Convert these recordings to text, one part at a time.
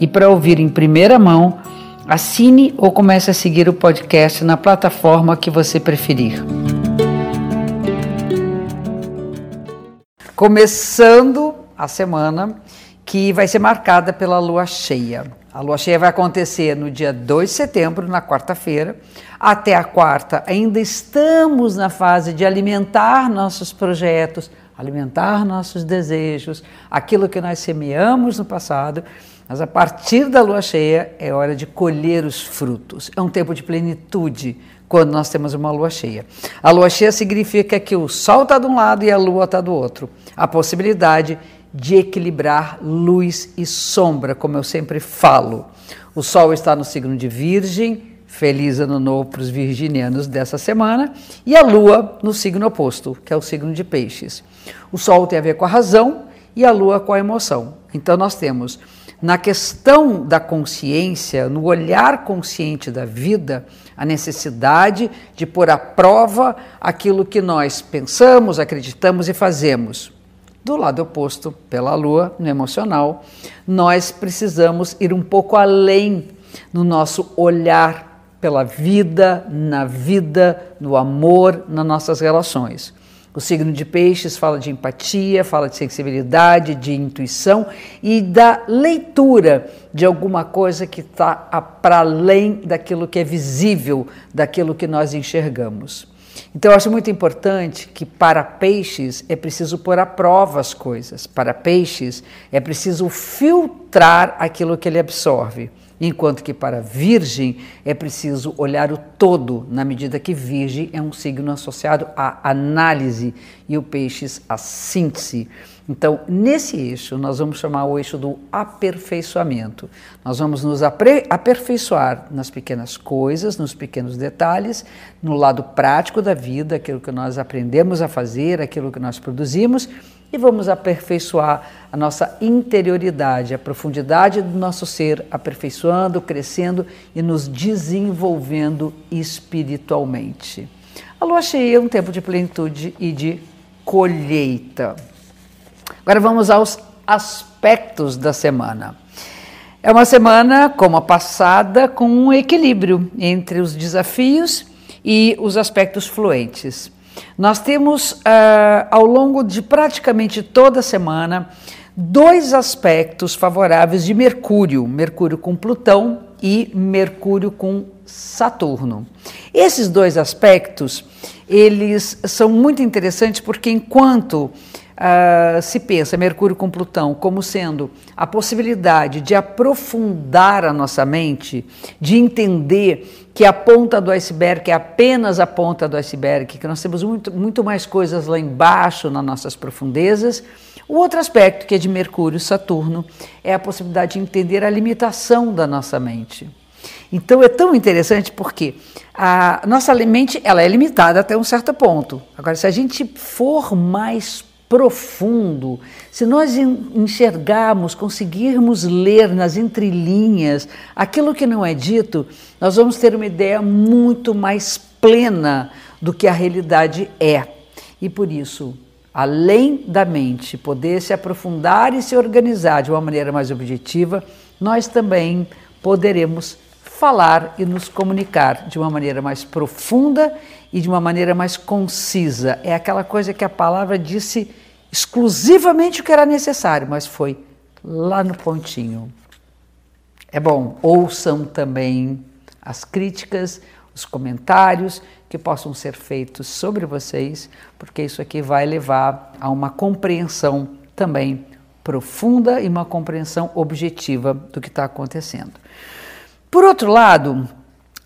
e para ouvir em primeira mão, assine ou comece a seguir o podcast na plataforma que você preferir. Começando a semana que vai ser marcada pela lua cheia. A lua cheia vai acontecer no dia 2 de setembro, na quarta-feira. Até a quarta, ainda estamos na fase de alimentar nossos projetos, alimentar nossos desejos, aquilo que nós semeamos no passado, mas a partir da lua cheia é hora de colher os frutos. É um tempo de plenitude quando nós temos uma lua cheia. A lua cheia significa que o sol está de um lado e a lua está do outro. A possibilidade de equilibrar luz e sombra, como eu sempre falo. O sol está no signo de Virgem, Feliz ano novo para os virginianos dessa semana. E a lua no signo oposto, que é o signo de Peixes. O sol tem a ver com a razão e a lua com a emoção. Então nós temos na questão da consciência, no olhar consciente da vida, a necessidade de pôr à prova aquilo que nós pensamos, acreditamos e fazemos. Do lado oposto, pela lua, no emocional, nós precisamos ir um pouco além no nosso olhar pela vida, na vida, no amor, nas nossas relações. O signo de Peixes fala de empatia, fala de sensibilidade, de intuição e da leitura de alguma coisa que está para além daquilo que é visível, daquilo que nós enxergamos. Então, eu acho muito importante que para peixes é preciso pôr à prova as coisas. Para peixes é preciso filtrar aquilo que ele absorve enquanto que para Virgem é preciso olhar o todo, na medida que Virgem é um signo associado à análise e o Peixes à síntese. Então, nesse eixo, nós vamos chamar o eixo do aperfeiçoamento. Nós vamos nos aperfeiçoar nas pequenas coisas, nos pequenos detalhes, no lado prático da vida, aquilo que nós aprendemos a fazer, aquilo que nós produzimos e vamos aperfeiçoar a nossa interioridade, a profundidade do nosso ser, aperfeiçoando, crescendo e nos desenvolvendo espiritualmente. A lua cheia é um tempo de plenitude e de colheita. Agora vamos aos aspectos da semana. É uma semana, como a passada, com um equilíbrio entre os desafios e os aspectos fluentes. Nós temos, uh, ao longo de praticamente toda semana, dois aspectos favoráveis de Mercúrio: Mercúrio com Plutão e Mercúrio com Saturno. Esses dois aspectos, eles são muito interessantes porque enquanto Uh, se pensa Mercúrio com Plutão como sendo a possibilidade de aprofundar a nossa mente, de entender que a ponta do iceberg é apenas a ponta do iceberg, que nós temos muito, muito mais coisas lá embaixo nas nossas profundezas. O outro aspecto, que é de Mercúrio e Saturno, é a possibilidade de entender a limitação da nossa mente. Então é tão interessante porque a nossa mente ela é limitada até um certo ponto. Agora, se a gente for mais profundo, se nós enxergarmos, conseguirmos ler nas entrelinhas aquilo que não é dito, nós vamos ter uma ideia muito mais plena do que a realidade é. E por isso, além da mente poder se aprofundar e se organizar de uma maneira mais objetiva, nós também poderemos falar e nos comunicar de uma maneira mais profunda e de uma maneira mais concisa. É aquela coisa que a palavra disse exclusivamente o que era necessário, mas foi lá no pontinho. É bom, ouçam também as críticas, os comentários que possam ser feitos sobre vocês, porque isso aqui vai levar a uma compreensão também profunda e uma compreensão objetiva do que está acontecendo. Por outro lado,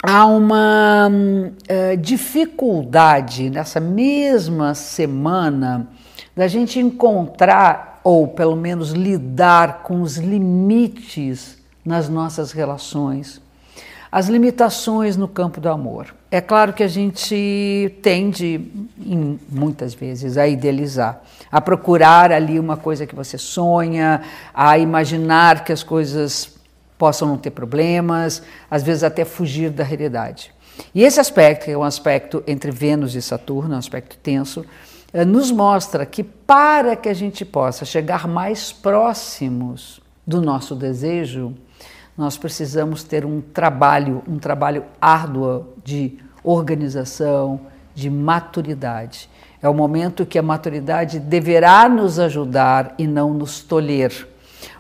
há uma uh, dificuldade nessa mesma semana da gente encontrar ou pelo menos lidar com os limites nas nossas relações, as limitações no campo do amor. É claro que a gente tende, muitas vezes, a idealizar, a procurar ali uma coisa que você sonha, a imaginar que as coisas possam não ter problemas, às vezes até fugir da realidade. E esse aspecto, que é um aspecto entre Vênus e Saturno, um aspecto tenso, eh, nos mostra que para que a gente possa chegar mais próximos do nosso desejo, nós precisamos ter um trabalho, um trabalho árduo de organização, de maturidade. É o momento que a maturidade deverá nos ajudar e não nos tolher.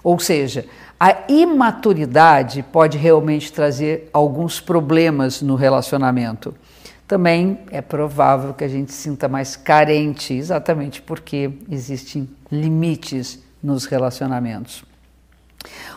Ou seja, a imaturidade pode realmente trazer alguns problemas no relacionamento. Também é provável que a gente sinta mais carente, exatamente porque existem limites nos relacionamentos.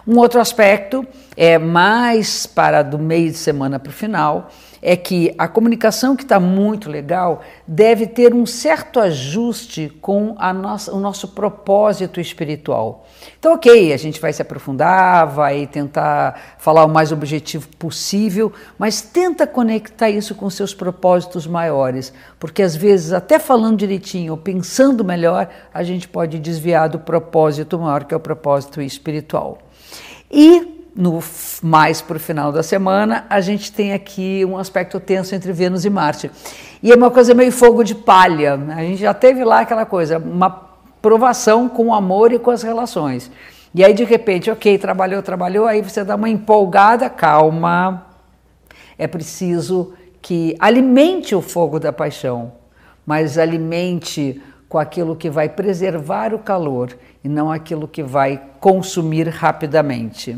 Um outro aspecto é mais para do meio de semana para o final, é que a comunicação que está muito legal deve ter um certo ajuste com a nossa, o nosso propósito espiritual. Então, ok, a gente vai se aprofundar, vai tentar falar o mais objetivo possível, mas tenta conectar isso com seus propósitos maiores, porque às vezes, até falando direitinho ou pensando melhor, a gente pode desviar do propósito maior, que é o propósito espiritual. E no mais para o final da semana, a gente tem aqui um aspecto tenso entre Vênus e Marte. E é uma coisa meio fogo de palha. A gente já teve lá aquela coisa, uma provação com o amor e com as relações. E aí, de repente, ok, trabalhou, trabalhou, aí você dá uma empolgada, calma. É preciso que alimente o fogo da paixão, mas alimente com aquilo que vai preservar o calor e não aquilo que vai consumir rapidamente.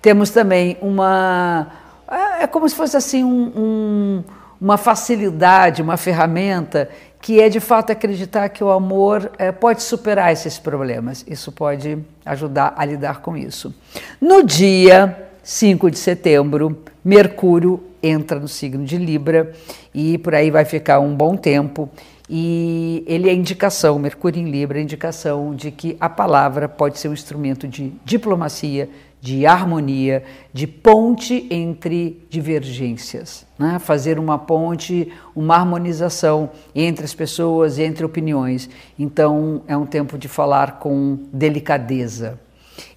Temos também uma. É, é como se fosse assim um, um, uma facilidade, uma ferramenta que é de fato acreditar que o amor é, pode superar esses problemas. Isso pode ajudar a lidar com isso. No dia 5 de setembro, Mercúrio entra no signo de Libra e por aí vai ficar um bom tempo. E ele é indicação, Mercúrio em Libra, é indicação de que a palavra pode ser um instrumento de diplomacia, de harmonia, de ponte entre divergências, né? fazer uma ponte, uma harmonização entre as pessoas, entre opiniões. Então é um tempo de falar com delicadeza.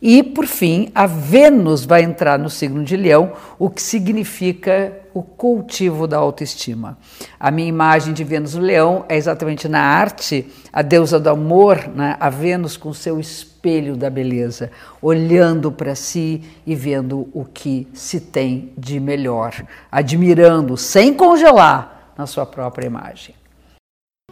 E, por fim, a Vênus vai entrar no signo de Leão, o que significa o cultivo da autoestima. A minha imagem de Vênus no Leão é exatamente na arte, a deusa do amor, né? a Vênus com seu espelho da beleza, olhando para si e vendo o que se tem de melhor, admirando, sem congelar, na sua própria imagem.